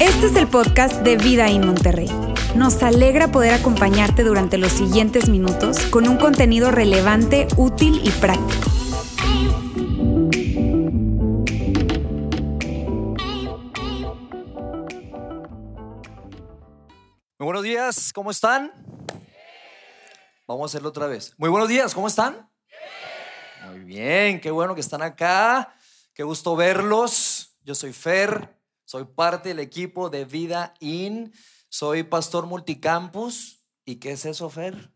Este es el podcast de Vida en Monterrey. Nos alegra poder acompañarte durante los siguientes minutos con un contenido relevante, útil y práctico. Muy buenos días, ¿cómo están? Vamos a hacerlo otra vez. Muy buenos días, ¿cómo están? Bien, qué bueno que están acá. Qué gusto verlos. Yo soy Fer, soy parte del equipo de Vida In. Soy pastor multicampus. ¿Y qué es eso, Fer?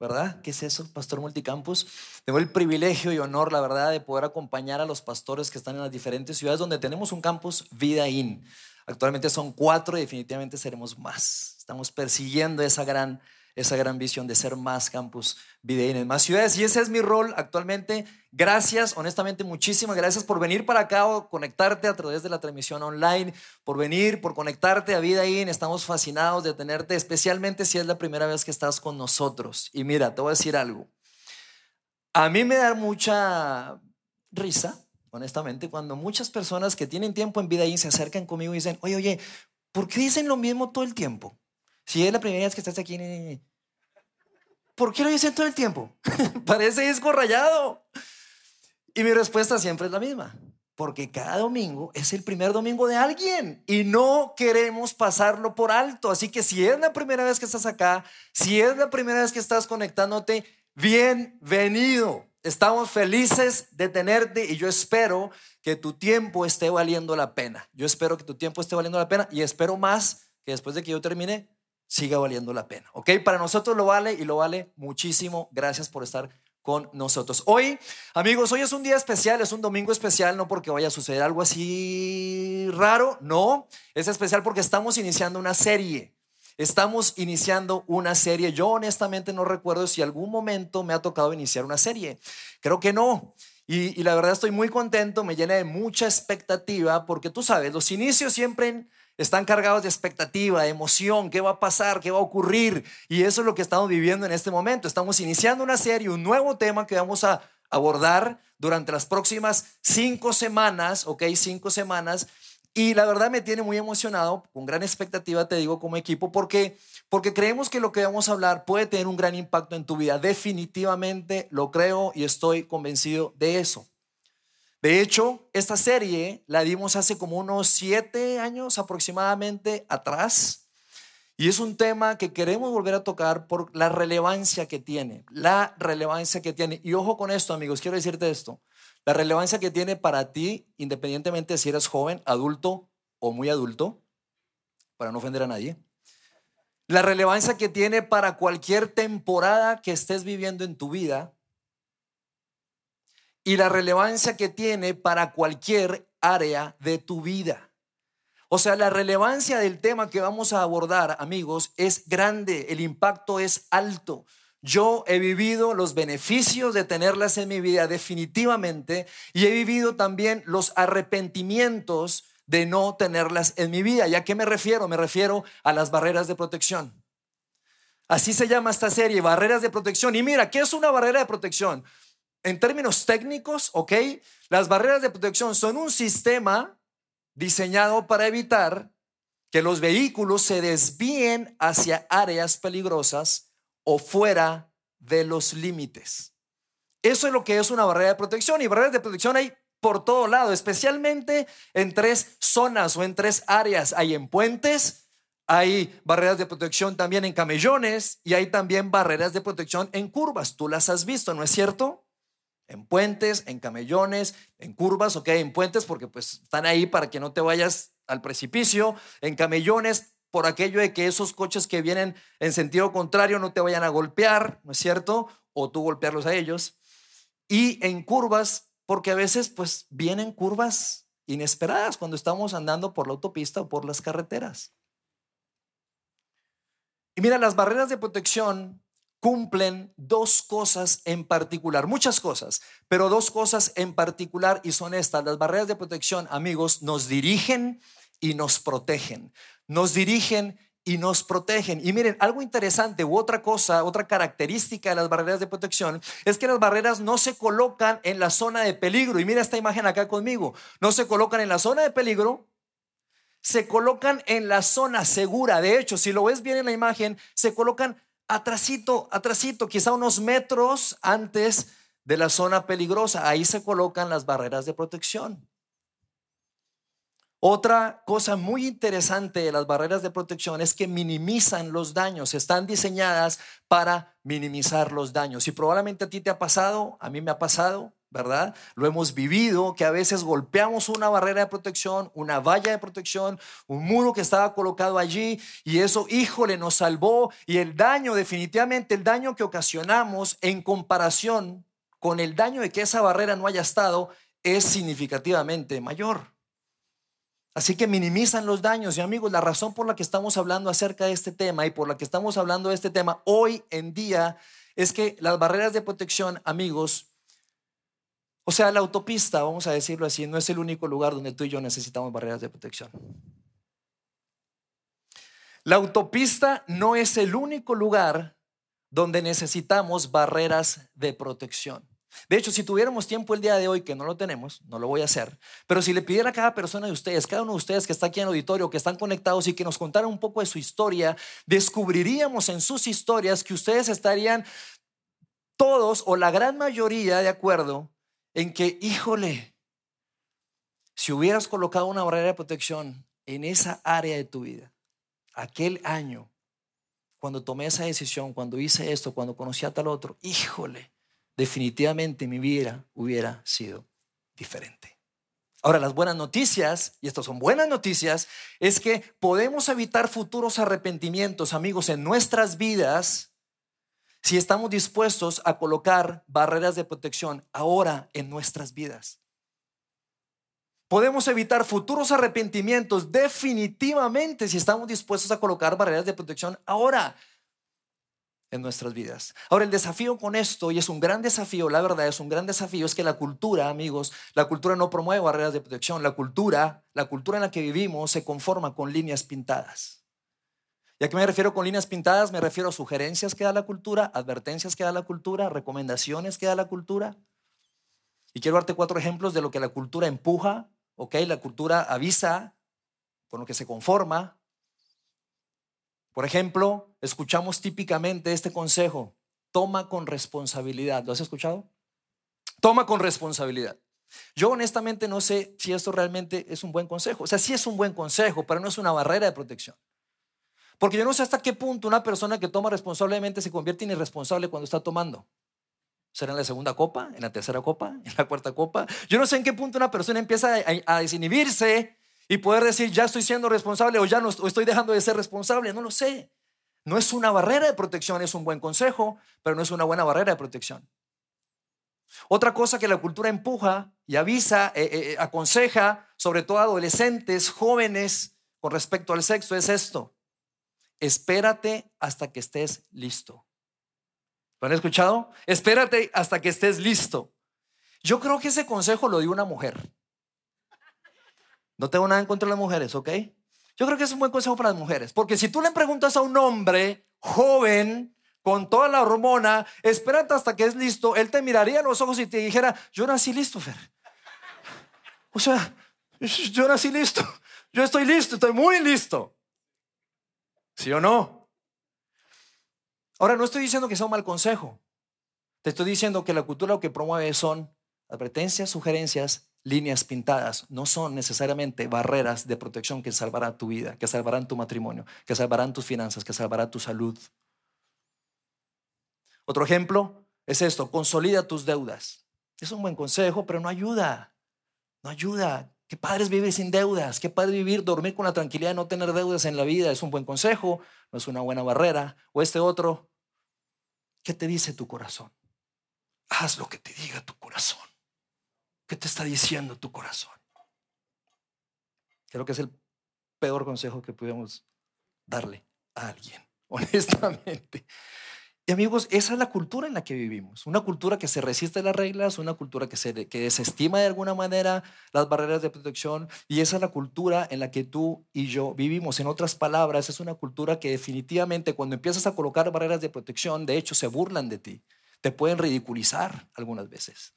¿Verdad? ¿Qué es eso, pastor multicampus? Tengo el privilegio y honor, la verdad, de poder acompañar a los pastores que están en las diferentes ciudades donde tenemos un campus Vida In. Actualmente son cuatro y definitivamente seremos más. Estamos persiguiendo esa gran esa gran visión de ser más campus Videín en más ciudades. Y ese es mi rol actualmente. Gracias, honestamente, muchísimas gracias por venir para acá o conectarte a través de la transmisión online, por venir, por conectarte a Videín. Estamos fascinados de tenerte, especialmente si es la primera vez que estás con nosotros. Y mira, te voy a decir algo. A mí me da mucha risa, honestamente, cuando muchas personas que tienen tiempo en Videín se acercan conmigo y dicen, oye, oye, ¿por qué dicen lo mismo todo el tiempo? Si es la primera vez que estás aquí, ¿por qué lo dicen todo el tiempo? Parece disco rayado. Y mi respuesta siempre es la misma. Porque cada domingo es el primer domingo de alguien y no queremos pasarlo por alto. Así que si es la primera vez que estás acá, si es la primera vez que estás conectándote, bienvenido. Estamos felices de tenerte y yo espero que tu tiempo esté valiendo la pena. Yo espero que tu tiempo esté valiendo la pena y espero más que después de que yo termine, siga valiendo la pena. ¿Ok? Para nosotros lo vale y lo vale muchísimo. Gracias por estar con nosotros. Hoy, amigos, hoy es un día especial, es un domingo especial, no porque vaya a suceder algo así raro, no, es especial porque estamos iniciando una serie. Estamos iniciando una serie. Yo honestamente no recuerdo si algún momento me ha tocado iniciar una serie. Creo que no. Y, y la verdad estoy muy contento, me llena de mucha expectativa porque tú sabes, los inicios siempre están cargados de expectativa, de emoción, qué va a pasar, qué va a ocurrir. Y eso es lo que estamos viviendo en este momento. Estamos iniciando una serie, un nuevo tema que vamos a abordar durante las próximas cinco semanas, ok, cinco semanas. Y la verdad me tiene muy emocionado, con gran expectativa te digo como equipo, porque, porque creemos que lo que vamos a hablar puede tener un gran impacto en tu vida. Definitivamente lo creo y estoy convencido de eso. De hecho, esta serie la dimos hace como unos siete años aproximadamente atrás. Y es un tema que queremos volver a tocar por la relevancia que tiene, la relevancia que tiene. Y ojo con esto, amigos, quiero decirte esto. La relevancia que tiene para ti, independientemente de si eres joven, adulto o muy adulto, para no ofender a nadie. La relevancia que tiene para cualquier temporada que estés viviendo en tu vida y la relevancia que tiene para cualquier área de tu vida. O sea, la relevancia del tema que vamos a abordar, amigos, es grande, el impacto es alto. Yo he vivido los beneficios de tenerlas en mi vida definitivamente y he vivido también los arrepentimientos de no tenerlas en mi vida. ¿Y a qué me refiero? Me refiero a las barreras de protección. Así se llama esta serie, barreras de protección. Y mira, ¿qué es una barrera de protección? En términos técnicos, ¿ok? Las barreras de protección son un sistema diseñado para evitar que los vehículos se desvíen hacia áreas peligrosas o fuera de los límites. Eso es lo que es una barrera de protección y barreras de protección hay por todo lado, especialmente en tres zonas o en tres áreas. Hay en puentes, hay barreras de protección también en camellones y hay también barreras de protección en curvas. Tú las has visto, ¿no es cierto? En puentes, en camellones, en curvas, ok, en puentes porque pues están ahí para que no te vayas al precipicio, en camellones por aquello de que esos coches que vienen en sentido contrario no te vayan a golpear, ¿no es cierto? O tú golpearlos a ellos. Y en curvas porque a veces pues vienen curvas inesperadas cuando estamos andando por la autopista o por las carreteras. Y mira, las barreras de protección cumplen dos cosas en particular, muchas cosas, pero dos cosas en particular y son estas. Las barreras de protección, amigos, nos dirigen y nos protegen. Nos dirigen y nos protegen. Y miren, algo interesante u otra cosa, otra característica de las barreras de protección es que las barreras no se colocan en la zona de peligro. Y mira esta imagen acá conmigo. No se colocan en la zona de peligro, se colocan en la zona segura. De hecho, si lo ves bien en la imagen, se colocan atrasito, atrasito, quizá unos metros antes de la zona peligrosa. Ahí se colocan las barreras de protección. Otra cosa muy interesante de las barreras de protección es que minimizan los daños, están diseñadas para minimizar los daños. Y probablemente a ti te ha pasado, a mí me ha pasado, ¿verdad? Lo hemos vivido, que a veces golpeamos una barrera de protección, una valla de protección, un muro que estaba colocado allí y eso, híjole, nos salvó y el daño, definitivamente el daño que ocasionamos en comparación con el daño de que esa barrera no haya estado es significativamente mayor. Así que minimizan los daños. Y amigos, la razón por la que estamos hablando acerca de este tema y por la que estamos hablando de este tema hoy en día es que las barreras de protección, amigos, o sea, la autopista, vamos a decirlo así, no es el único lugar donde tú y yo necesitamos barreras de protección. La autopista no es el único lugar donde necesitamos barreras de protección. De hecho, si tuviéramos tiempo el día de hoy, que no lo tenemos, no lo voy a hacer, pero si le pidiera a cada persona de ustedes, cada uno de ustedes que está aquí en el auditorio, que están conectados y que nos contara un poco de su historia, descubriríamos en sus historias que ustedes estarían todos o la gran mayoría de acuerdo en que, híjole, si hubieras colocado una barrera de protección en esa área de tu vida, aquel año, cuando tomé esa decisión, cuando hice esto, cuando conocí a tal otro, híjole, definitivamente mi vida hubiera sido diferente. Ahora, las buenas noticias, y estas son buenas noticias, es que podemos evitar futuros arrepentimientos, amigos, en nuestras vidas si estamos dispuestos a colocar barreras de protección ahora en nuestras vidas. Podemos evitar futuros arrepentimientos definitivamente si estamos dispuestos a colocar barreras de protección ahora en nuestras vidas. Ahora, el desafío con esto, y es un gran desafío, la verdad es un gran desafío, es que la cultura, amigos, la cultura no promueve barreras de protección, la cultura, la cultura en la que vivimos se conforma con líneas pintadas. ¿Y a qué me refiero con líneas pintadas? Me refiero a sugerencias que da la cultura, advertencias que da la cultura, recomendaciones que da la cultura. Y quiero darte cuatro ejemplos de lo que la cultura empuja, ¿ok? La cultura avisa, con lo que se conforma, por ejemplo, escuchamos típicamente este consejo, toma con responsabilidad. ¿Lo has escuchado? Toma con responsabilidad. Yo honestamente no sé si esto realmente es un buen consejo. O sea, sí es un buen consejo, pero no es una barrera de protección. Porque yo no sé hasta qué punto una persona que toma responsablemente se convierte en irresponsable cuando está tomando. ¿Será en la segunda copa? ¿En la tercera copa? ¿En la cuarta copa? Yo no sé en qué punto una persona empieza a, a desinhibirse y poder decir, ya estoy siendo responsable o ya no estoy dejando de ser responsable, no lo sé. No es una barrera de protección, es un buen consejo, pero no es una buena barrera de protección. Otra cosa que la cultura empuja y avisa, eh, eh, eh, aconseja, sobre todo a adolescentes, jóvenes, con respecto al sexo, es esto. Espérate hasta que estés listo. ¿Lo han escuchado? Espérate hasta que estés listo. Yo creo que ese consejo lo dio una mujer. No tengo nada en contra de las mujeres, ¿ok? Yo creo que es un buen consejo para las mujeres, porque si tú le preguntas a un hombre joven, con toda la hormona, espérate hasta que es listo, él te miraría a los ojos y te dijera, yo nací listo, Fer. O sea, yo nací listo, yo estoy listo, estoy muy listo. ¿Sí o no? Ahora, no estoy diciendo que sea un mal consejo. Te estoy diciendo que la cultura lo que promueve son advertencias, sugerencias líneas pintadas no son necesariamente barreras de protección que salvarán tu vida, que salvarán tu matrimonio, que salvarán tus finanzas, que salvarán tu salud. Otro ejemplo es esto, consolida tus deudas. Es un buen consejo, pero no ayuda. No ayuda. Qué padre es vivir sin deudas, qué padre vivir, dormir con la tranquilidad de no tener deudas en la vida. Es un buen consejo, no es una buena barrera. O este otro, ¿qué te dice tu corazón? Haz lo que te diga tu corazón. ¿Qué te está diciendo tu corazón? Creo que es el peor consejo que podemos darle a alguien, honestamente. Y amigos, esa es la cultura en la que vivimos. Una cultura que se resiste a las reglas, una cultura que, se, que desestima de alguna manera las barreras de protección. Y esa es la cultura en la que tú y yo vivimos. En otras palabras, es una cultura que definitivamente cuando empiezas a colocar barreras de protección, de hecho, se burlan de ti. Te pueden ridiculizar algunas veces.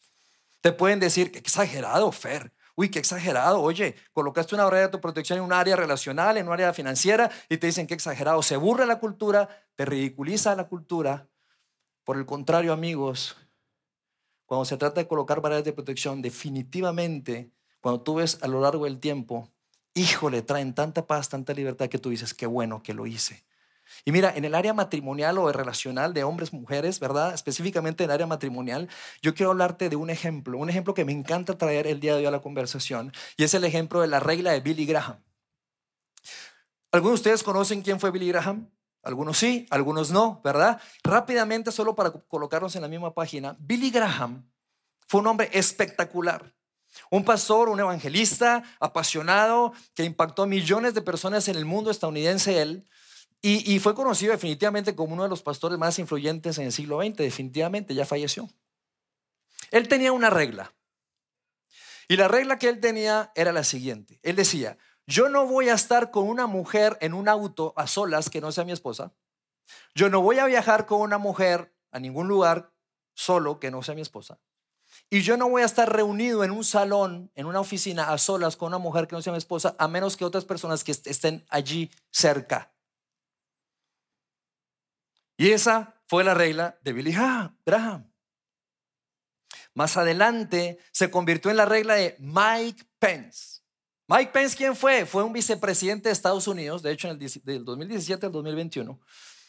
Te pueden decir, exagerado, Fer. Uy, qué exagerado. Oye, colocaste una barrera de protección en un área relacional, en un área financiera, y te dicen que exagerado. Se burla la cultura, te ridiculiza la cultura. Por el contrario, amigos, cuando se trata de colocar barreras de protección, definitivamente, cuando tú ves a lo largo del tiempo, híjole, traen tanta paz, tanta libertad que tú dices, qué bueno que lo hice. Y mira, en el área matrimonial o relacional de hombres, mujeres, ¿verdad? Específicamente en el área matrimonial, yo quiero hablarte de un ejemplo, un ejemplo que me encanta traer el día de hoy a la conversación, y es el ejemplo de la regla de Billy Graham. ¿Algunos de ustedes conocen quién fue Billy Graham? Algunos sí, algunos no, ¿verdad? Rápidamente, solo para colocarnos en la misma página, Billy Graham fue un hombre espectacular. Un pastor, un evangelista apasionado que impactó a millones de personas en el mundo estadounidense, él. Y, fue conocido definitivamente como uno de los pastores más influyentes en el siglo XX, definitivamente, ya falleció. Él tenía una regla. Y la regla que él tenía era la siguiente. Él decía, yo no voy a estar con una mujer en un auto a solas que no sea mi esposa. Yo no voy a viajar con una mujer a ningún lugar solo que no sea mi esposa. Y yo no voy a estar reunido en un salón, en una oficina a solas con una mujer que no sea mi esposa, a menos que otras personas que estén allí cerca. Y esa fue la regla de Billy Graham. Más adelante se convirtió en la regla de Mike Pence. Mike Pence, ¿quién fue? Fue un vicepresidente de Estados Unidos, de hecho, en el, del 2017 al 2021.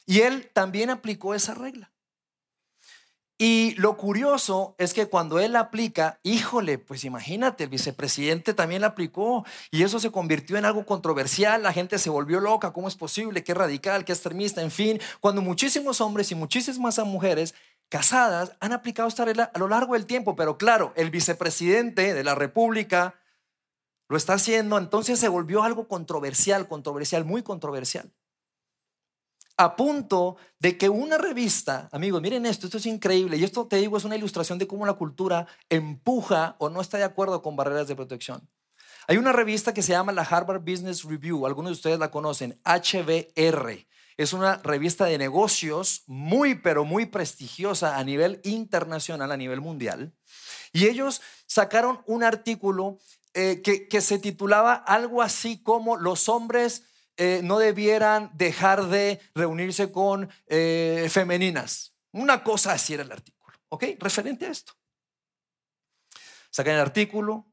Y él también aplicó esa regla. Y lo curioso es que cuando él aplica, híjole, pues imagínate, el vicepresidente también la aplicó y eso se convirtió en algo controversial, la gente se volvió loca, ¿cómo es posible? ¿Qué radical? ¿Qué extremista? En fin, cuando muchísimos hombres y muchísimas mujeres casadas han aplicado esta regla a lo largo del tiempo, pero claro, el vicepresidente de la República lo está haciendo, entonces se volvió algo controversial, controversial, muy controversial. A punto de que una revista, amigos, miren esto, esto es increíble, y esto te digo es una ilustración de cómo la cultura empuja o no está de acuerdo con barreras de protección. Hay una revista que se llama la Harvard Business Review, algunos de ustedes la conocen, HBR. Es una revista de negocios muy, pero muy prestigiosa a nivel internacional, a nivel mundial. Y ellos sacaron un artículo eh, que, se titulaba algo así como los hombres eh, no debieran dejar de reunirse con eh, femeninas. Una cosa así era el artículo, ¿ok? Referente a esto. Sacan el artículo,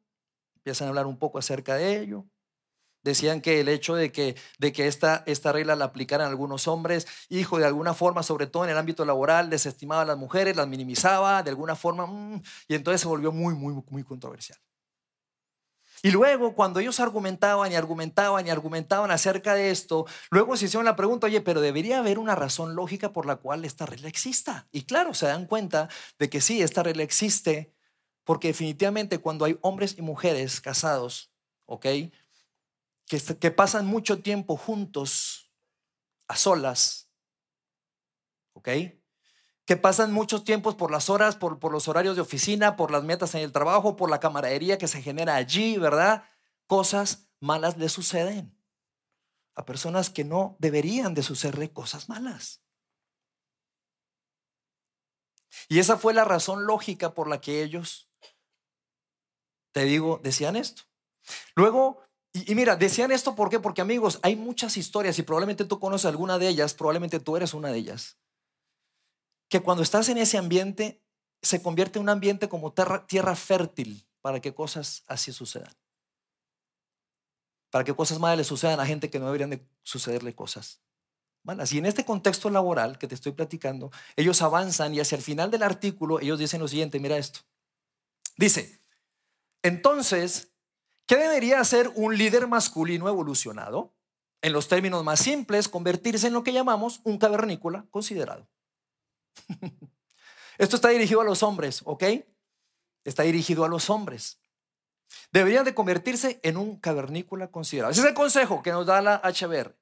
empiezan a hablar un poco acerca de ello. Decían que el hecho de que, de que esta, esta regla la aplicaran algunos hombres, hijo, de alguna forma, sobre todo en el ámbito laboral, desestimaba a las mujeres, las minimizaba de alguna forma, mm, y entonces se volvió muy, muy, muy controversial. Y luego, cuando ellos argumentaban y argumentaban y argumentaban acerca de esto, luego se hicieron la pregunta, oye, pero debería haber una razón lógica por la cual esta regla exista. Y claro, se dan cuenta de que sí, esta regla existe, porque definitivamente cuando hay hombres y mujeres casados, ¿ok? Que, que pasan mucho tiempo juntos, a solas, ¿ok? Que pasan muchos tiempos por las horas, por, por, los horarios de oficina, por las metas en el trabajo, por la camaradería que se genera allí, ¿verdad? Cosas malas le suceden a personas que no deberían de sucederle cosas malas. Y esa fue la razón lógica por la que ellos, te digo, decían esto. Luego, y, y, mira, decían esto ¿por qué? Porque amigos, hay muchas historias y probablemente tú conoces alguna de ellas, probablemente tú eres una de ellas que cuando estás en ese ambiente se convierte en un ambiente como tierra, fértil para que cosas así sucedan. Para que cosas malas le sucedan a gente que no deberían de sucederle cosas malas. Y en este contexto laboral que te estoy platicando, ellos avanzan y hacia el final del artículo ellos dicen lo siguiente, mira esto. Dice, entonces, ¿qué debería hacer un líder masculino evolucionado? En los términos más simples, convertirse en lo que llamamos un cavernícola considerado. Esto está dirigido a los hombres, ¿ok? Está dirigido a los hombres. Deberían de convertirse en un cavernícola considerado. Ese es el consejo que nos da la HBR.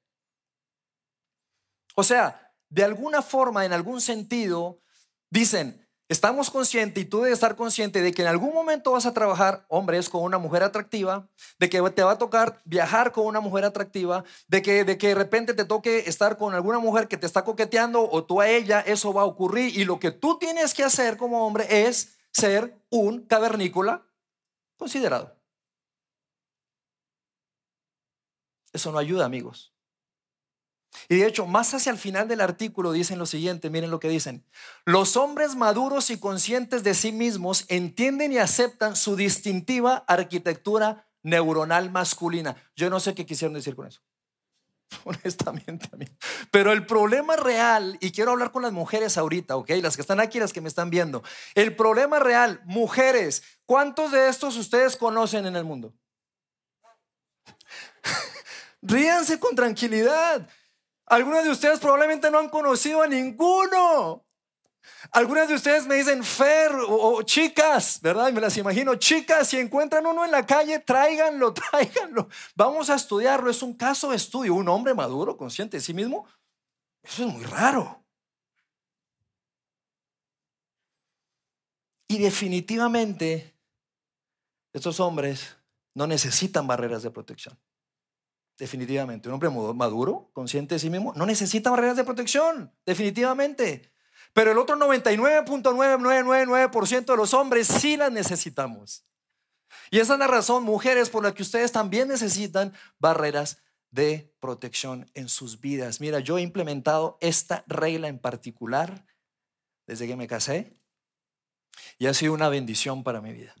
O sea, de alguna forma, en algún sentido, dicen, Estamos conscientes y tú debes estar consciente de que en algún momento vas a trabajar, hombres, con una mujer atractiva, de que te va a tocar viajar con una mujer atractiva, de que de, que de repente te toque estar con alguna mujer que te está coqueteando o tú a ella, eso va a ocurrir. Y lo que tú tienes que hacer como hombre es ser un cavernícola considerado. Eso no ayuda, amigos. Y de hecho, más hacia el final del artículo dicen lo siguiente, miren lo que dicen. Los hombres maduros y conscientes de sí mismos entienden y aceptan su distintiva arquitectura neuronal masculina. Yo no sé qué quisieron decir con eso. Honestamente, Pero el problema real, y quiero hablar con las mujeres ahorita, ¿ok? Las que están aquí, las que me están viendo. El problema real, mujeres, ¿cuántos de estos ustedes conocen en el mundo? Ríanse con tranquilidad. Algunas de ustedes probablemente no han conocido a ninguno. Algunas de ustedes me dicen Fer o, chicas, ¿verdad? Me las imagino, chicas, si encuentran uno en la calle, tráiganlo, tráiganlo. Vamos a estudiarlo. Es un caso de estudio. Un hombre maduro, consciente de sí mismo. Eso es muy raro. Y definitivamente, estos hombres no necesitan barreras de protección. Definitivamente. Un hombre maduro, consciente de sí mismo, no necesita barreras de protección. Definitivamente. Pero el otro 99.999% de los hombres sí las necesitamos. Y esa es la razón, mujeres, por la que ustedes también necesitan barreras de protección en sus vidas. Mira, yo he implementado esta regla en particular desde que me casé y ha sido una bendición para mi vida.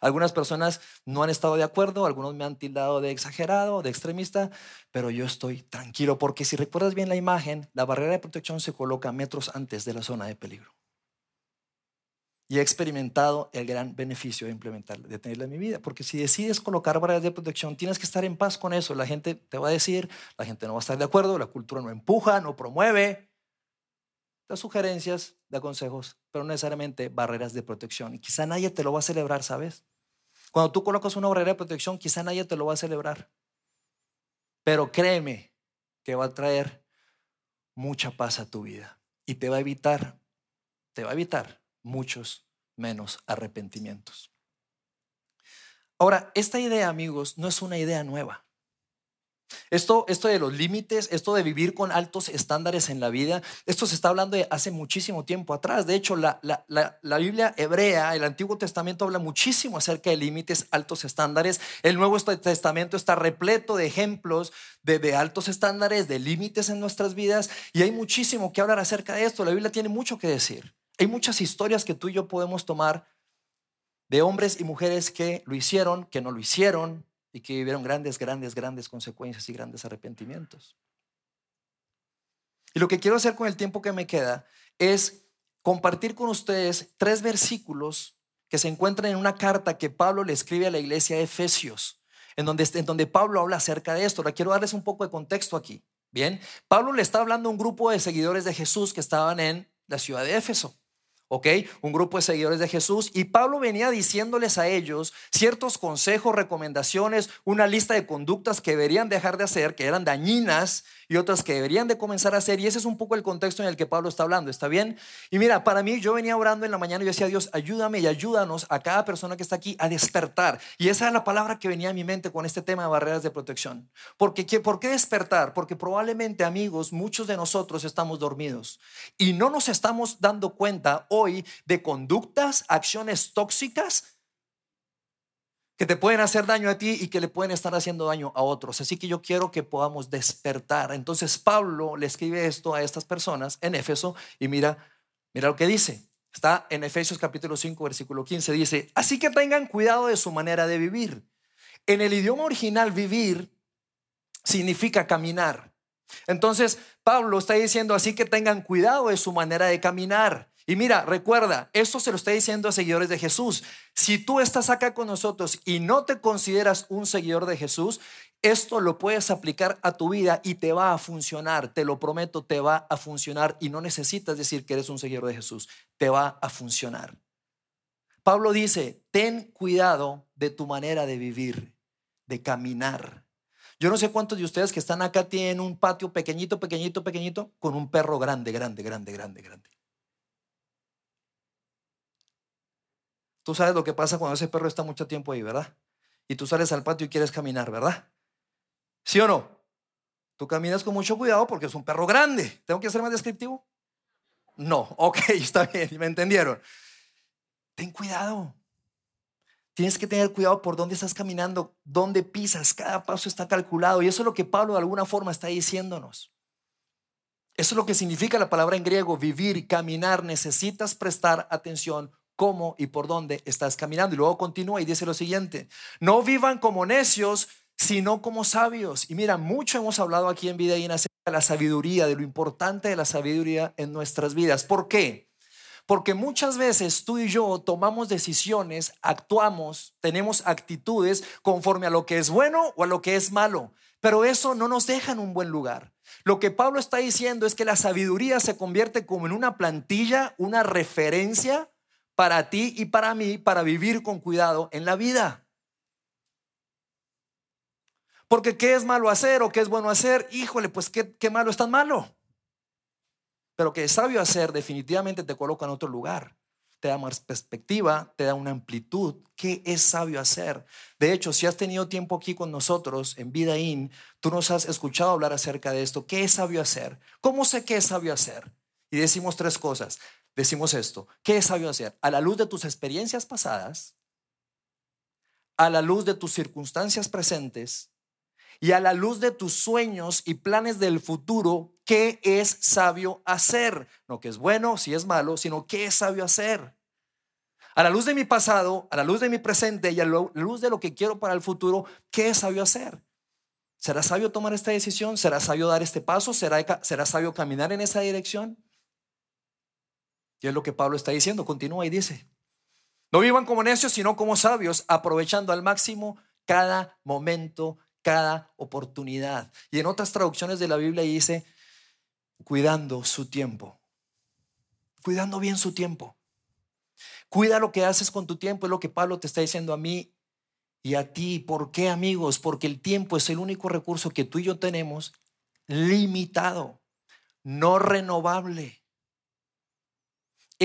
Algunas personas no han estado de acuerdo, algunos me han tildado de exagerado, de extremista, pero yo estoy tranquilo porque si recuerdas bien la imagen, la barrera de protección se coloca metros antes de la zona de peligro. Y he experimentado el gran beneficio de implementarla, de tenerla en mi vida. Porque si decides colocar barreras de protección, tienes que estar en paz con eso. La gente te va a decir, la gente no va a estar de acuerdo, la cultura no empuja, no promueve. Da sugerencias, da consejos, pero no necesariamente barreras de protección. Y quizá nadie te lo va a celebrar, ¿sabes? Cuando tú colocas una barrera de protección, quizá nadie te lo va a celebrar. Pero créeme que va a traer mucha paz a tu vida y te va a evitar, te va a evitar muchos menos arrepentimientos. Ahora, esta idea, amigos, no es una idea nueva. Esto, esto de los límites, esto de vivir con altos estándares en la vida, esto se está hablando de hace muchísimo tiempo atrás. De hecho, la, la, Biblia hebrea, el Antiguo Testamento habla muchísimo acerca de límites, altos estándares. El Nuevo Testamento está repleto de ejemplos de, de altos estándares, de límites en nuestras vidas. Y hay muchísimo que hablar acerca de esto. La Biblia tiene mucho que decir. Hay muchas historias que tú y yo podemos tomar de hombres y mujeres que lo hicieron, que no lo hicieron, y que vivieron grandes, grandes, grandes consecuencias y grandes arrepentimientos. Y lo que quiero hacer con el tiempo que me queda es compartir con ustedes tres versículos que se encuentran en una carta que Pablo le escribe a la iglesia de Efesios, en donde, en donde Pablo habla acerca de esto. Ahora quiero darles un poco de contexto aquí. Bien, Pablo le está hablando a un grupo de seguidores de Jesús que estaban en la ciudad de Éfeso. ¿Ok? Un grupo de seguidores de Jesús y Pablo venía diciéndoles a ellos ciertos consejos, recomendaciones, una lista de conductas que deberían dejar de hacer, que eran dañinas y otras que deberían de comenzar a hacer. Y ese es un poco el contexto en el que Pablo está hablando, ¿está bien? Y mira, para mí yo venía orando en la mañana y yo decía, Dios, ayúdame y ayúdanos a cada persona que está aquí a despertar. Y esa es la palabra que venía a mi mente con este tema de barreras de protección. Porque, ¿Por qué despertar? Porque probablemente, amigos, muchos de nosotros estamos dormidos y no nos estamos dando cuenta hoy de conductas, acciones tóxicas que te pueden hacer daño a ti y que le pueden estar haciendo daño a otros. Así que yo quiero que podamos despertar. Entonces Pablo le escribe esto a estas personas en Éfeso y mira, mira lo que dice. Está en Efesios capítulo 5, versículo 15. Dice, así que tengan cuidado de su manera de vivir. En el idioma original, vivir significa caminar. Entonces, Pablo está diciendo, así que tengan cuidado de su manera de caminar. Y mira, recuerda, esto se lo está diciendo a seguidores de Jesús. Si tú estás acá con nosotros y no te consideras un seguidor de Jesús, esto lo puedes aplicar a tu vida y te va a funcionar. Te lo prometo, te va a funcionar. Y no necesitas decir que eres un seguidor de Jesús. Te va a funcionar. Pablo dice, ten cuidado de tu manera de vivir, de caminar. Yo no sé cuántos de ustedes que están acá tienen un patio pequeñito, pequeñito, pequeñito, con un perro grande, grande, grande, grande, grande. Tú sabes lo que pasa cuando ese perro está mucho tiempo ahí, ¿verdad? Y tú sales al patio y quieres caminar, ¿verdad? ¿Sí o no? Tú caminas con mucho cuidado porque es un perro grande. ¿Tengo que ser más descriptivo? No, ok, está bien, me entendieron. Ten cuidado. Tienes que tener cuidado por dónde estás caminando, dónde pisas, cada paso está calculado. Y eso es lo que Pablo de alguna forma está diciéndonos. Eso es lo que significa la palabra en griego, vivir, caminar. Necesitas prestar atención cómo y por dónde estás caminando. Y luego continúa y dice lo siguiente, no vivan como necios, sino como sabios. Y mira, mucho hemos hablado aquí en Vida y en acerca de la sabiduría, de lo importante de la sabiduría en nuestras vidas. ¿Por qué? Porque muchas veces tú y yo tomamos decisiones, actuamos, tenemos actitudes conforme a lo que es bueno o a lo que es malo, pero eso no nos deja en un buen lugar. Lo que Pablo está diciendo es que la sabiduría se convierte como en una plantilla, una referencia para ti y para mí para vivir con cuidado en la vida. Porque ¿qué es malo hacer o qué es bueno hacer? Híjole, pues ¿qué, qué malo es tan malo? Pero que es sabio hacer definitivamente te coloca en otro lugar. Te da más perspectiva, te da una amplitud. ¿Qué es sabio hacer? De hecho, si has tenido tiempo aquí con nosotros en Vida In, tú nos has escuchado hablar acerca de esto. ¿Qué es sabio hacer? ¿Cómo sé qué es sabio hacer? Y decimos tres cosas. Decimos esto. ¿Qué es sabio hacer? A la luz de tus experiencias pasadas, a la luz de tus circunstancias presentes y a la luz de tus sueños y planes del futuro, ¿qué es sabio hacer? No que es bueno, si es malo, sino qué es sabio hacer. A la luz de mi pasado, a la luz de mi presente y a la luz de lo que quiero para el futuro, ¿qué es sabio hacer? ¿Será sabio tomar esta decisión? ¿Será sabio dar este paso? ¿Será, será sabio caminar en esa dirección? Y es lo que Pablo está diciendo. Continúa y dice, no vivan como necios, sino como sabios, aprovechando al máximo cada momento cada oportunidad. Y en otras traducciones de la Biblia dice, cuidando su tiempo, cuidando bien su tiempo. Cuida lo que haces con tu tiempo, es lo que Pablo te está diciendo a mí y a ti. ¿Por qué, amigos? Porque el tiempo es el único recurso que tú y yo tenemos limitado, no renovable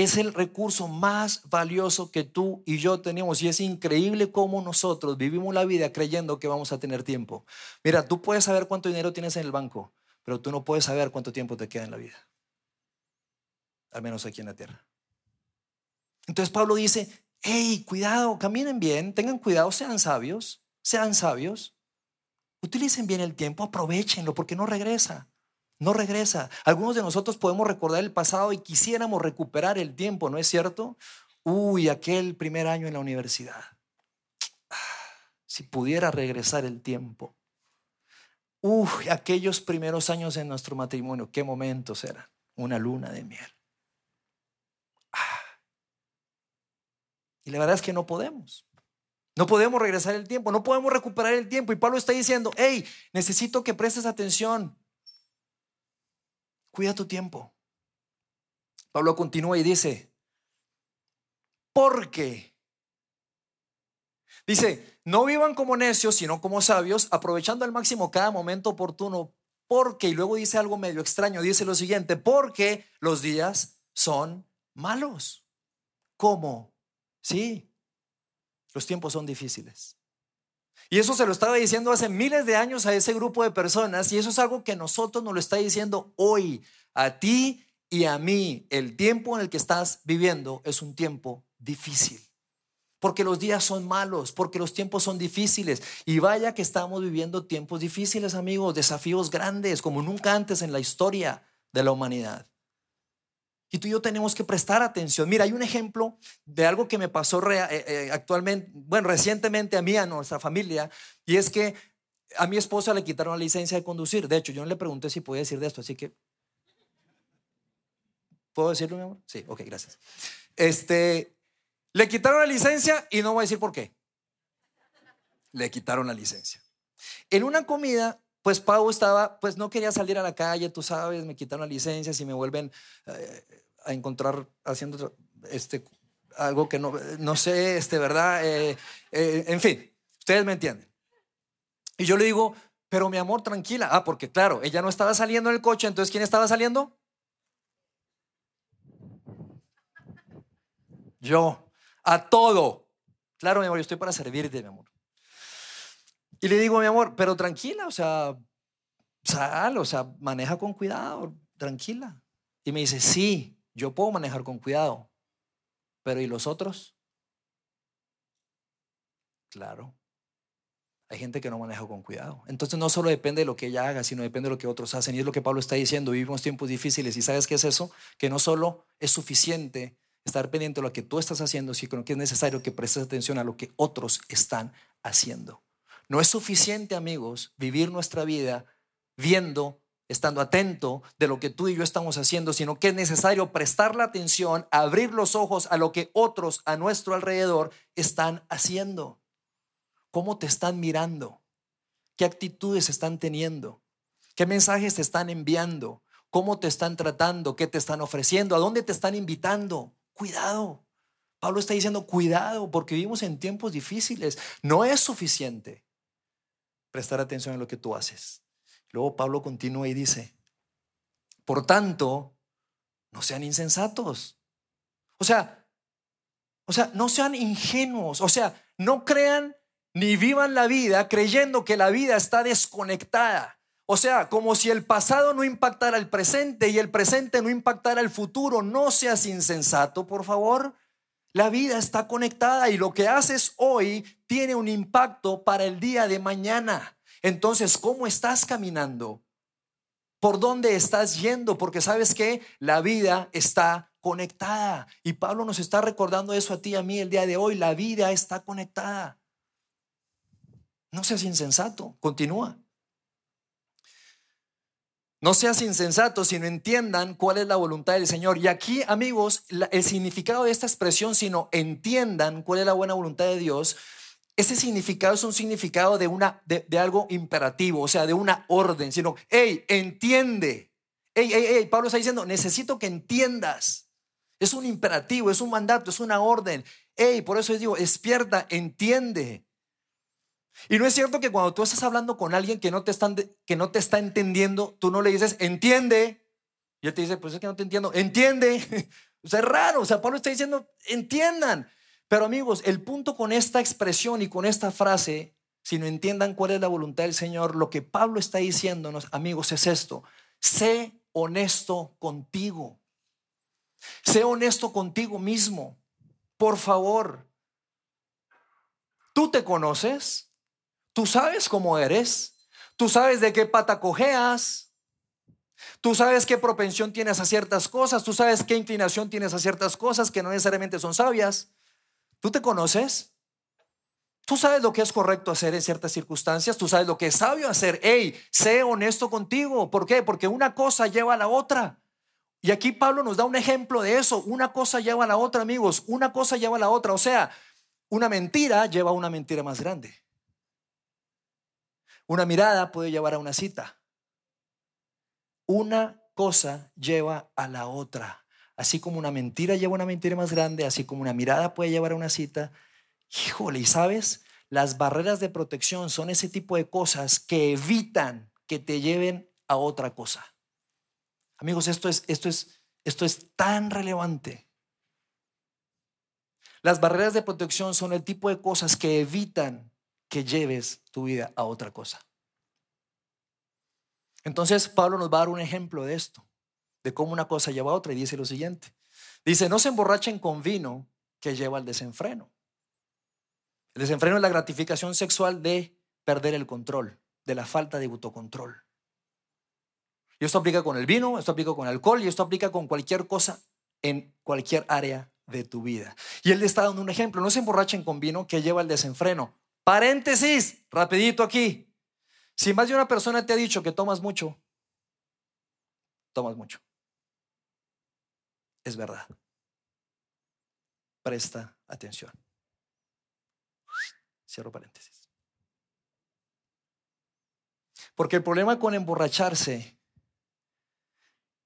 es el recurso más valioso que tú y yo tenemos. Y es increíble cómo nosotros vivimos la vida creyendo que vamos a tener tiempo. Mira, tú puedes saber cuánto dinero tienes en el banco, pero tú no puedes saber cuánto tiempo te queda en la vida. Al menos aquí en la tierra. Entonces Pablo dice, hey, cuidado, caminen bien, tengan cuidado, sean sabios, sean sabios. Utilicen bien el tiempo, aprovechenlo porque no regresa no regresa. Algunos de nosotros podemos recordar el pasado y quisiéramos recuperar el tiempo, ¿no es cierto? Uy, aquel primer año en la universidad. Si pudiera regresar el tiempo. Uy, aquellos primeros años en nuestro matrimonio, qué momentos eran. Una luna de miel. Y la verdad es que no podemos. No podemos regresar el tiempo, no podemos recuperar el tiempo. Y Pablo está diciendo, hey, necesito que prestes atención. Cuida tu tiempo. Pablo continúa y dice, porque, dice, no vivan como necios, sino como sabios, aprovechando al máximo cada momento oportuno, porque, y luego dice algo medio extraño, dice lo siguiente, porque los días son malos. ¿Cómo? Sí, los tiempos son difíciles. Y eso se lo estaba diciendo hace miles de años a ese grupo de personas y eso es algo que nosotros nos lo está diciendo hoy a ti y a mí. El tiempo en el que estás viviendo es un tiempo difícil. Porque los días son malos, porque los tiempos son difíciles. Y vaya que estamos viviendo tiempos difíciles, amigos, desafíos grandes como nunca antes en la historia de la humanidad. Y tú y yo tenemos que prestar atención. Mira, hay un ejemplo de algo que me pasó eh, eh, actualmente, bueno, recientemente a mí, a nuestra familia, y es que a mi esposa le quitaron la licencia de conducir. De hecho, yo no le pregunté si podía decir de esto, así que... ¿Puedo decirlo, mi amor? Sí, ok, gracias. Este, le quitaron la licencia y no voy a decir por qué. Le quitaron la licencia. En una comida pues Pau estaba, pues no quería salir a la calle, tú sabes, me quitaron la licencia, si me vuelven eh, a encontrar haciendo este, algo que no, no sé, este, ¿verdad? Eh, eh, en fin, ustedes me entienden. Y yo le digo, pero mi amor, tranquila. Ah, porque claro, ella no estaba saliendo del coche, entonces ¿quién estaba saliendo? Yo, a todo. Claro, mi amor, yo estoy para servirte, mi amor. Y le digo, mi amor, pero tranquila, o sea, sal, o sea, maneja con cuidado, tranquila. Y me dice, sí, yo puedo manejar con cuidado, pero ¿y los otros? Claro. Hay gente que no maneja con cuidado. Entonces no solo depende de lo que ella haga, sino depende de lo que otros hacen. Y es lo que Pablo está diciendo. Vivimos tiempos difíciles. ¿Y sabes qué es eso? Que no solo es suficiente estar pendiente de lo que tú estás haciendo, sino que es necesario que prestes atención a lo que otros están haciendo. No es suficiente, amigos, vivir nuestra vida viendo, estando atento de lo que tú y yo estamos haciendo, sino que es necesario prestar la atención, abrir los ojos a lo que otros a nuestro alrededor están haciendo. ¿Cómo te están mirando? ¿Qué actitudes están teniendo? ¿Qué mensajes te están enviando? ¿Cómo te están tratando? ¿Qué te están ofreciendo? ¿A dónde te están invitando? Cuidado. Pablo está diciendo, cuidado, porque vivimos en tiempos difíciles. No es suficiente prestar atención a lo que tú haces. Luego Pablo continúa y dice, por tanto, no sean insensatos. O sea, o sea, no sean ingenuos. O sea, no crean ni vivan la vida creyendo que la vida está desconectada. O sea, como si el pasado no impactara el presente y el presente no impactara el futuro. No seas insensato, por favor. La vida está conectada y lo que haces hoy tiene un impacto para el día de mañana. Entonces, ¿cómo estás caminando? ¿Por dónde estás yendo? Porque sabes que la vida está conectada. Y Pablo nos está recordando eso a ti y a mí el día de hoy. La vida está conectada. No seas insensato, continúa. No seas insensato, sino entiendan cuál es la voluntad del Señor. Y aquí, amigos, el significado de esta expresión, sino entiendan cuál es la buena voluntad de Dios, ese significado es un significado de, una, de, algo imperativo, o sea, de una orden, sino, hey, entiende. Hey, hey, hey, Pablo está diciendo, necesito que entiendas. Es un imperativo, es un mandato, es una orden. Hey, por eso digo, despierta, entiende. Y no es cierto que cuando tú estás hablando con alguien que no te, están, que no te está entendiendo, tú no le dices, entiende. Y él te dice, pues es que no te entiendo, entiende. o sea, es raro. O sea, Pablo está diciendo, entiendan. Pero amigos, el punto con esta expresión y con esta frase, si no entiendan cuál es la voluntad del Señor, lo que Pablo está diciéndonos, amigos, es esto. Sé honesto contigo. Sé honesto contigo mismo. Por favor. ¿Tú te conoces? Tú sabes cómo eres. Tú sabes de qué pata cojeas. Tú sabes qué propensión tienes a ciertas cosas. Tú sabes qué inclinación tienes a ciertas cosas que no necesariamente son sabias. ¿Tú te conoces? Tú sabes lo que es correcto hacer en ciertas circunstancias. Tú sabes lo que es sabio hacer. Hey, sé honesto contigo. ¿Por qué? Porque una cosa lleva a la otra. Y aquí Pablo nos da un ejemplo de eso. Una cosa lleva a la otra, amigos. Una cosa lleva a la otra. O sea, una mentira lleva a una mentira más grande. Una mirada puede llevar a una cita. Una cosa lleva a la otra. Así como una mentira lleva a una mentira más grande, así como una mirada puede llevar a una cita. Híjole, ¿y sabes? Las barreras de protección son ese tipo de cosas que evitan que te lleven a otra cosa. Amigos, esto es, esto es, esto es tan relevante. Las barreras de protección son el tipo de cosas que evitan que lleves tu vida a otra cosa. Entonces Pablo nos va a dar un ejemplo de esto, de cómo una cosa lleva a otra y dice lo siguiente. Dice, no se emborrachen con vino que lleva al desenfreno. El desenfreno es la gratificación sexual de perder el control, de la falta de autocontrol. Y esto aplica con el vino, esto aplica con el alcohol y esto aplica con cualquier cosa en cualquier área de tu vida. Y él le está dando un ejemplo, no se emborrachen con vino que lleva al desenfreno. Paréntesis, rapidito aquí. Si más de una persona te ha dicho que tomas mucho, tomas mucho. Es verdad. Presta atención. Cierro paréntesis. Porque el problema con emborracharse,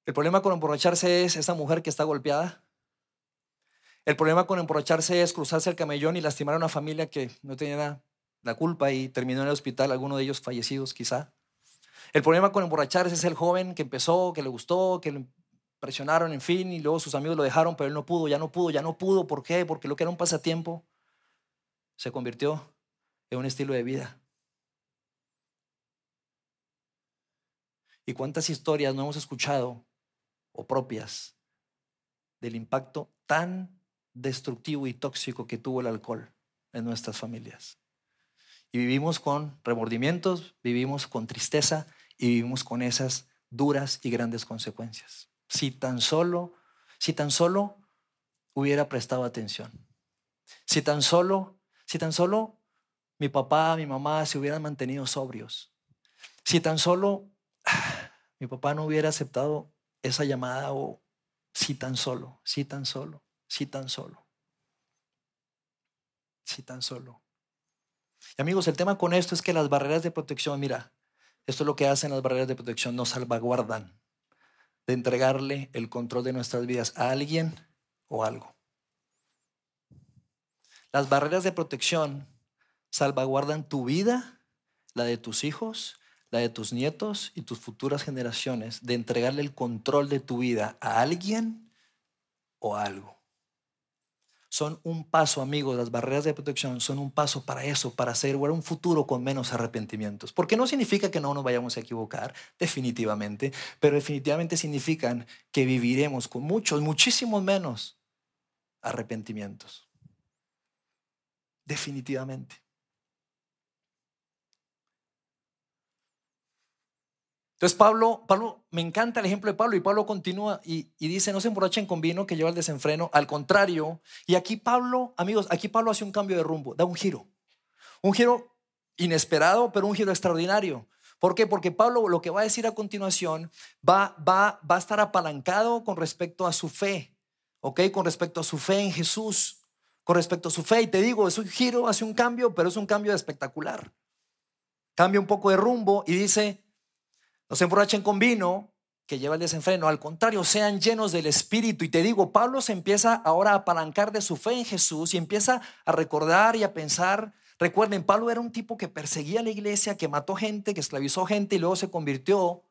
el problema con emborracharse es esa mujer que está golpeada. El problema con emborracharse es cruzarse el camellón y lastimar a una familia que no tenía nada la culpa y terminó en el hospital, alguno de ellos fallecidos quizá. El problema con emborracharse es el joven que empezó, que le gustó, que le presionaron, en fin, y luego sus amigos lo dejaron, pero él no pudo, ya no pudo, ya no pudo. ¿Por qué? Porque lo que era un pasatiempo se convirtió en un estilo de vida. ¿Y cuántas historias no hemos escuchado o propias del impacto tan destructivo y tóxico que tuvo el alcohol en nuestras familias? Y vivimos con remordimientos, vivimos con tristeza y vivimos con esas duras y grandes consecuencias. Si tan solo, si tan solo hubiera prestado atención. Si tan solo, si tan solo mi papá, mi mamá se hubieran mantenido sobrios. Si tan solo mi papá no hubiera aceptado esa llamada o si tan solo, si tan solo, si tan solo. Si tan solo. Y amigos, el tema con esto es que las barreras de protección, mira, esto es lo que hacen las barreras de protección, nos salvaguardan de entregarle el control de nuestras vidas a alguien o algo. Las barreras de protección salvaguardan tu vida, la de tus hijos, la de tus nietos y tus futuras generaciones, de entregarle el control de tu vida a alguien o algo son un paso, amigos, las barreras de protección son un paso para eso, para hacer un futuro con menos arrepentimientos. Porque no significa que no nos vayamos a equivocar, definitivamente, pero definitivamente significan que viviremos con muchos, muchísimos menos arrepentimientos. Definitivamente. Entonces Pablo, Pablo, me encanta el ejemplo de Pablo y Pablo continúa y, dice, no se emborrachen con vino que lleva el desenfreno, al contrario. Y aquí Pablo, amigos, aquí Pablo hace un cambio de rumbo, da un giro. Un giro inesperado, pero un giro extraordinario. ¿Por qué? Porque Pablo lo que va a decir a continuación va, va, va a estar apalancado con respecto a su fe, ¿ok? Con respecto a su fe en Jesús, con respecto a su fe. Y te digo, es un giro, hace un cambio, pero es un cambio espectacular. Cambia un poco de rumbo y dice, no se emborrachen con vino que lleva el desenfreno, al contrario, sean llenos del Espíritu. Y te digo, Pablo se empieza ahora a apalancar de su fe en Jesús y empieza a recordar y a pensar. Recuerden, Pablo era un tipo que perseguía a la iglesia, que mató gente, que esclavizó gente y luego se convirtió,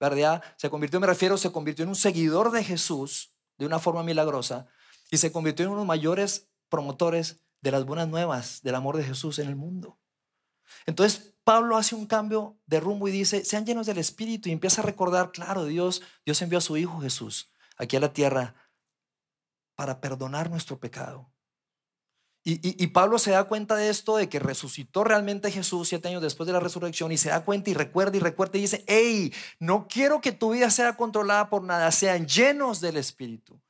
¿verdad? Se convirtió, me refiero, se convirtió en un seguidor de Jesús de una forma milagrosa y se convirtió en uno de los mayores promotores de las buenas nuevas del amor de Jesús en el mundo. Entonces, Pablo hace un cambio de rumbo y dice, sean llenos del Espíritu y empieza a recordar, claro, Dios, Dios envió a su Hijo Jesús aquí a la tierra para perdonar nuestro pecado. Y, Pablo se da cuenta de esto, de que resucitó realmente Jesús siete años después de la resurrección y se da cuenta y recuerda y recuerda y dice, hey, no quiero que tu vida sea controlada por nada, sean llenos del Espíritu.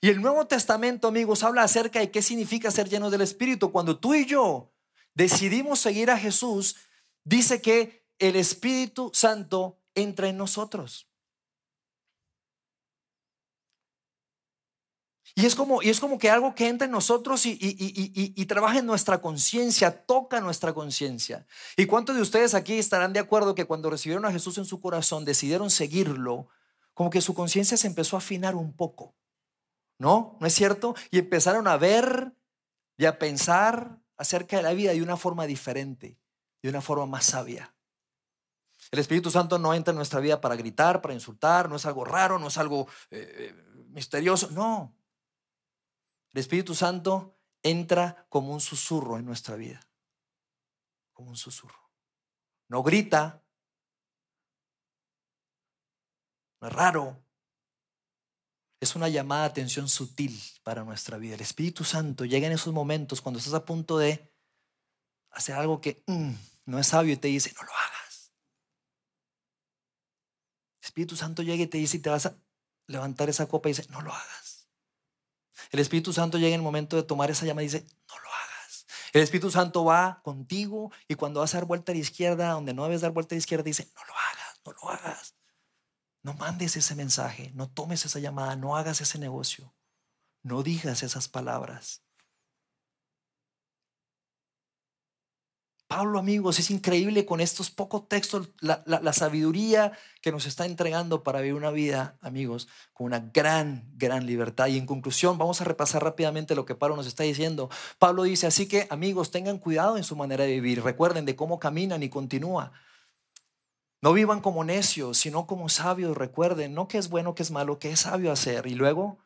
Y el Nuevo Testamento, amigos, habla acerca de qué significa ser llenos del Espíritu. Cuando tú y yo decidimos seguir a Jesús, dice que el Espíritu Santo entra en nosotros. Y es como, y es como que algo que entra en nosotros y, y trabaja en nuestra conciencia, toca nuestra conciencia. ¿Y cuántos de ustedes aquí estarán de acuerdo que cuando recibieron a Jesús en su corazón, decidieron seguirlo, como que su conciencia se empezó a afinar un poco? ¿No? ¿No es cierto? Y empezaron a ver y a pensar acerca de la vida de una forma diferente de una forma más sabia. El Espíritu Santo no entra en nuestra vida para gritar, para insultar, no es algo raro, no es algo eh, misterioso, no. El Espíritu Santo entra como un susurro en nuestra vida, como un susurro. No grita, no es raro, es una llamada de atención sutil para nuestra vida. El Espíritu Santo llega en esos momentos cuando estás a punto de hacer algo que mm, no es sabio y te dice, no lo hagas. El Espíritu Santo llega y te dice y te vas a levantar esa copa y dice, no lo hagas. El Espíritu Santo llega en el momento de tomar esa llama y dice, no lo hagas. El Espíritu Santo va contigo y cuando vas a dar vuelta a la izquierda, donde no debes dar vuelta a la izquierda, dice, no lo hagas, no lo hagas. No mandes ese mensaje, no tomes esa llamada, no hagas ese negocio, no digas esas palabras. Pablo, amigos, es increíble con estos pocos textos, la, sabiduría que nos está entregando para vivir una vida, amigos, con una gran, gran libertad. Y en conclusión, vamos a repasar rápidamente lo que Pablo nos está diciendo. Pablo dice, así que, amigos, tengan cuidado en su manera de vivir. Recuerden de cómo caminan y continúa. No vivan como necios, sino como sabios. Recuerden, no que es bueno, que es malo, que es sabio hacer. Y luego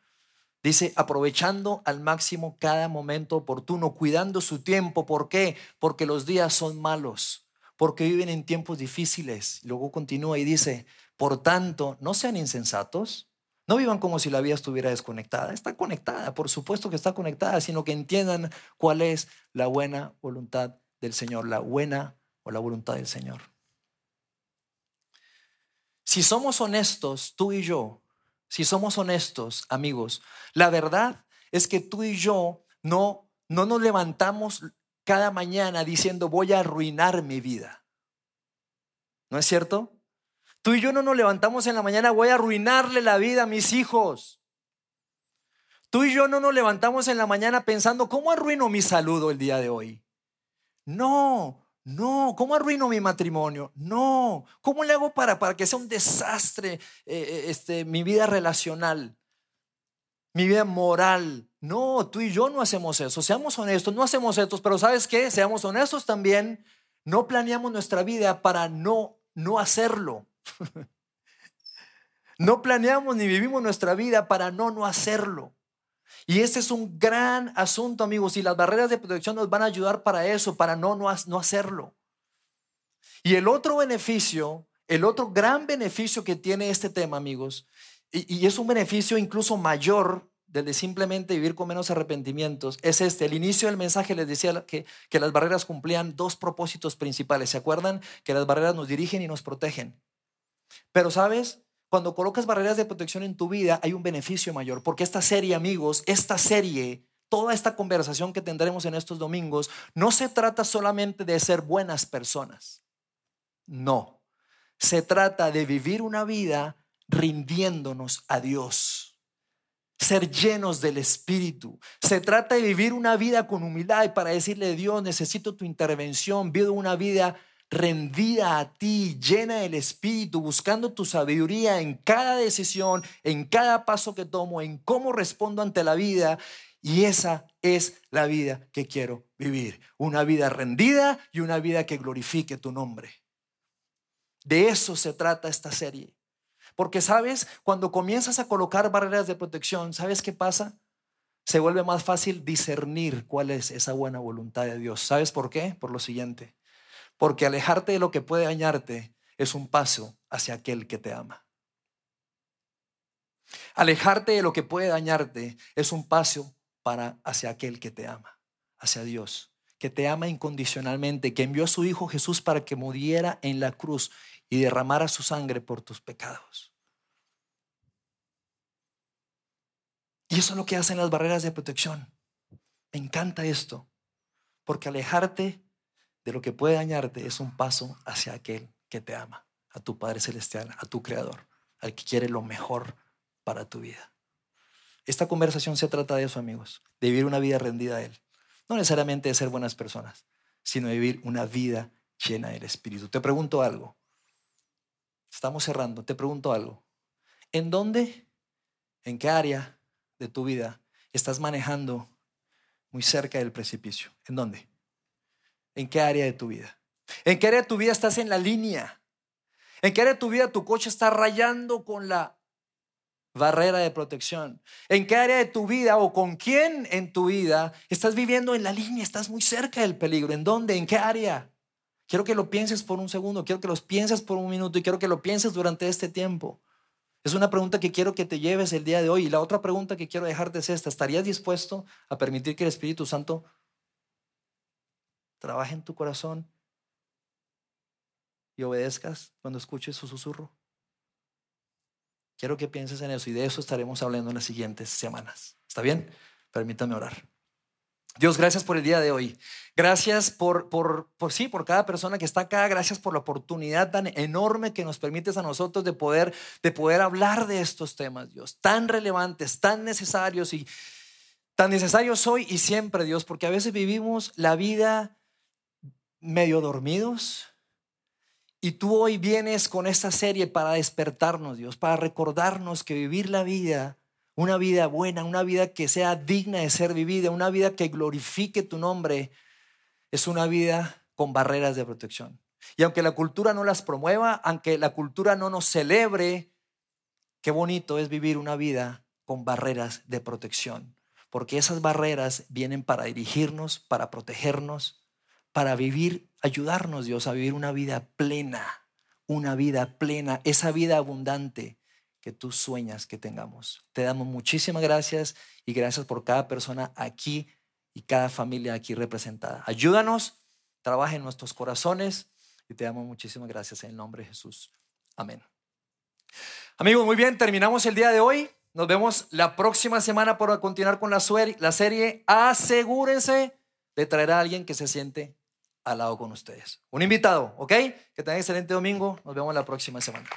Dice, aprovechando al máximo cada momento oportuno, cuidando su tiempo. ¿Por qué? Porque los días son malos, porque viven en tiempos difíciles. Luego continúa y dice, por tanto, no sean insensatos, no vivan como si la vida estuviera desconectada. Está conectada, por supuesto que está conectada, sino que entiendan cuál es la buena voluntad del Señor, la buena o la voluntad del Señor. Si somos honestos, tú y yo, si somos honestos, amigos, la verdad es que tú y yo no, no nos levantamos cada mañana diciendo voy a arruinar mi vida. ¿No es cierto? Tú y yo no nos levantamos en la mañana voy a arruinarle la vida a mis hijos. Tú y yo no nos levantamos en la mañana pensando cómo arruino mi saludo el día de hoy. No, no, ¿cómo arruino mi matrimonio? No, ¿cómo le hago para, para que sea un desastre eh, eh, este, mi vida relacional, mi vida moral? No, tú y yo no hacemos eso. Seamos honestos, no hacemos esto, pero ¿sabes qué? Seamos honestos también. No planeamos nuestra vida para no, no hacerlo. no planeamos ni vivimos nuestra vida para no, no hacerlo. Y ese es un gran asunto, amigos, y las barreras de protección nos van a ayudar para eso, para no, no, no hacerlo. Y el otro beneficio, el otro gran beneficio que tiene este tema, amigos, y, es un beneficio incluso mayor del de simplemente vivir con menos arrepentimientos, es este. El inicio del mensaje les decía que, que las barreras cumplían dos propósitos principales. ¿Se acuerdan? Que las barreras nos dirigen y nos protegen. Pero, ¿sabes? Cuando colocas barreras de protección en tu vida, hay un beneficio mayor, porque esta serie, amigos, esta serie, toda esta conversación que tendremos en estos domingos, no se trata solamente de ser buenas personas. No, se trata de vivir una vida rindiéndonos a Dios ser llenos del Espíritu. Se trata de vivir una vida con humildad y para decirle, Dios, necesito tu intervención, vivo una vida rendida a ti, llena del Espíritu, buscando tu sabiduría en cada decisión, en cada paso que tomo, en cómo respondo ante la vida. Y esa es la vida que quiero vivir. Una vida rendida y una vida que glorifique tu nombre. De eso se trata esta serie. Porque sabes, cuando comienzas a colocar barreras de protección, ¿sabes qué pasa? Se vuelve más fácil discernir cuál es esa buena voluntad de Dios. ¿Sabes por qué? Por lo siguiente. Porque alejarte de lo que puede dañarte es un paso hacia aquel que te ama. Alejarte de lo que puede dañarte es un paso para hacia aquel que te ama, hacia Dios, que te ama incondicionalmente, que envió a su Hijo Jesús para que muriera en la cruz y derramara su sangre por tus pecados. Y eso es lo que hacen las barreras de protección. Me encanta esto, porque alejarte de lo que puede dañarte es un paso hacia aquel que te ama, a tu Padre Celestial, a tu Creador, al que quiere lo mejor para tu vida. Esta conversación se trata de eso, amigos, de vivir una vida rendida a Él. No necesariamente de ser buenas personas, sino de vivir una vida llena del Espíritu. Te pregunto algo. Estamos cerrando. Te pregunto algo. ¿En dónde, en qué área de tu vida estás manejando muy cerca del precipicio? ¿En dónde? ¿En qué área de tu vida? ¿En qué área de tu vida estás en la línea? ¿En qué área de tu vida tu coche está rayando con la barrera de protección? ¿En qué área de tu vida o con quién en tu vida estás viviendo en la línea? Estás muy cerca del peligro. ¿En dónde? ¿En qué área? Quiero que lo pienses por un segundo, quiero que los pienses por un minuto y quiero que lo pienses durante este tiempo. Es una pregunta que quiero que te lleves el día de hoy. Y la otra pregunta que quiero dejarte es esta. ¿Estarías dispuesto a permitir que el Espíritu Santo trabaje en tu corazón y obedezcas cuando escuches su susurro. Quiero que pienses en eso y de eso estaremos hablando en las siguientes semanas. ¿Está bien? Permítame orar. Dios, gracias por el día de hoy. Gracias por, por, por, sí, por cada persona que está acá. Gracias por la oportunidad tan enorme que nos permites a nosotros de poder, de poder hablar de estos temas, Dios, tan relevantes, tan necesarios y tan necesarios hoy y siempre, Dios, porque a veces vivimos la vida medio dormidos. Y tú hoy vienes con esta serie para despertarnos, Dios, para recordarnos que vivir la vida, una vida buena, una vida que sea digna de ser vivida, una vida que glorifique tu nombre, es una vida con barreras de protección. Y aunque la cultura no las promueva, aunque la cultura no nos celebre, qué bonito es vivir una vida con barreras de protección. Porque esas barreras vienen para dirigirnos, para protegernos, para vivir, ayudarnos Dios a vivir una vida plena, una vida plena, esa vida abundante que tú sueñas que tengamos. Te damos muchísimas gracias y gracias por cada persona aquí y cada familia aquí representada. Ayúdanos, trabaja en nuestros corazones y te damos muchísimas gracias en el nombre de Jesús. Amén. Amigos, muy bien, terminamos el día de hoy. Nos vemos la próxima semana para continuar con la, la serie. Asegúrense de traer a alguien que se siente al lado con ustedes. Un invitado, ¿ok? Que tengan excelente domingo. Nos vemos la próxima semana.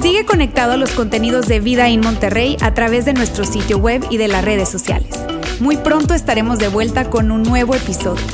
Sigue conectado a los contenidos de Vida en Monterrey a través de nuestro sitio web y de las redes sociales. Muy pronto estaremos de vuelta con un nuevo episodio.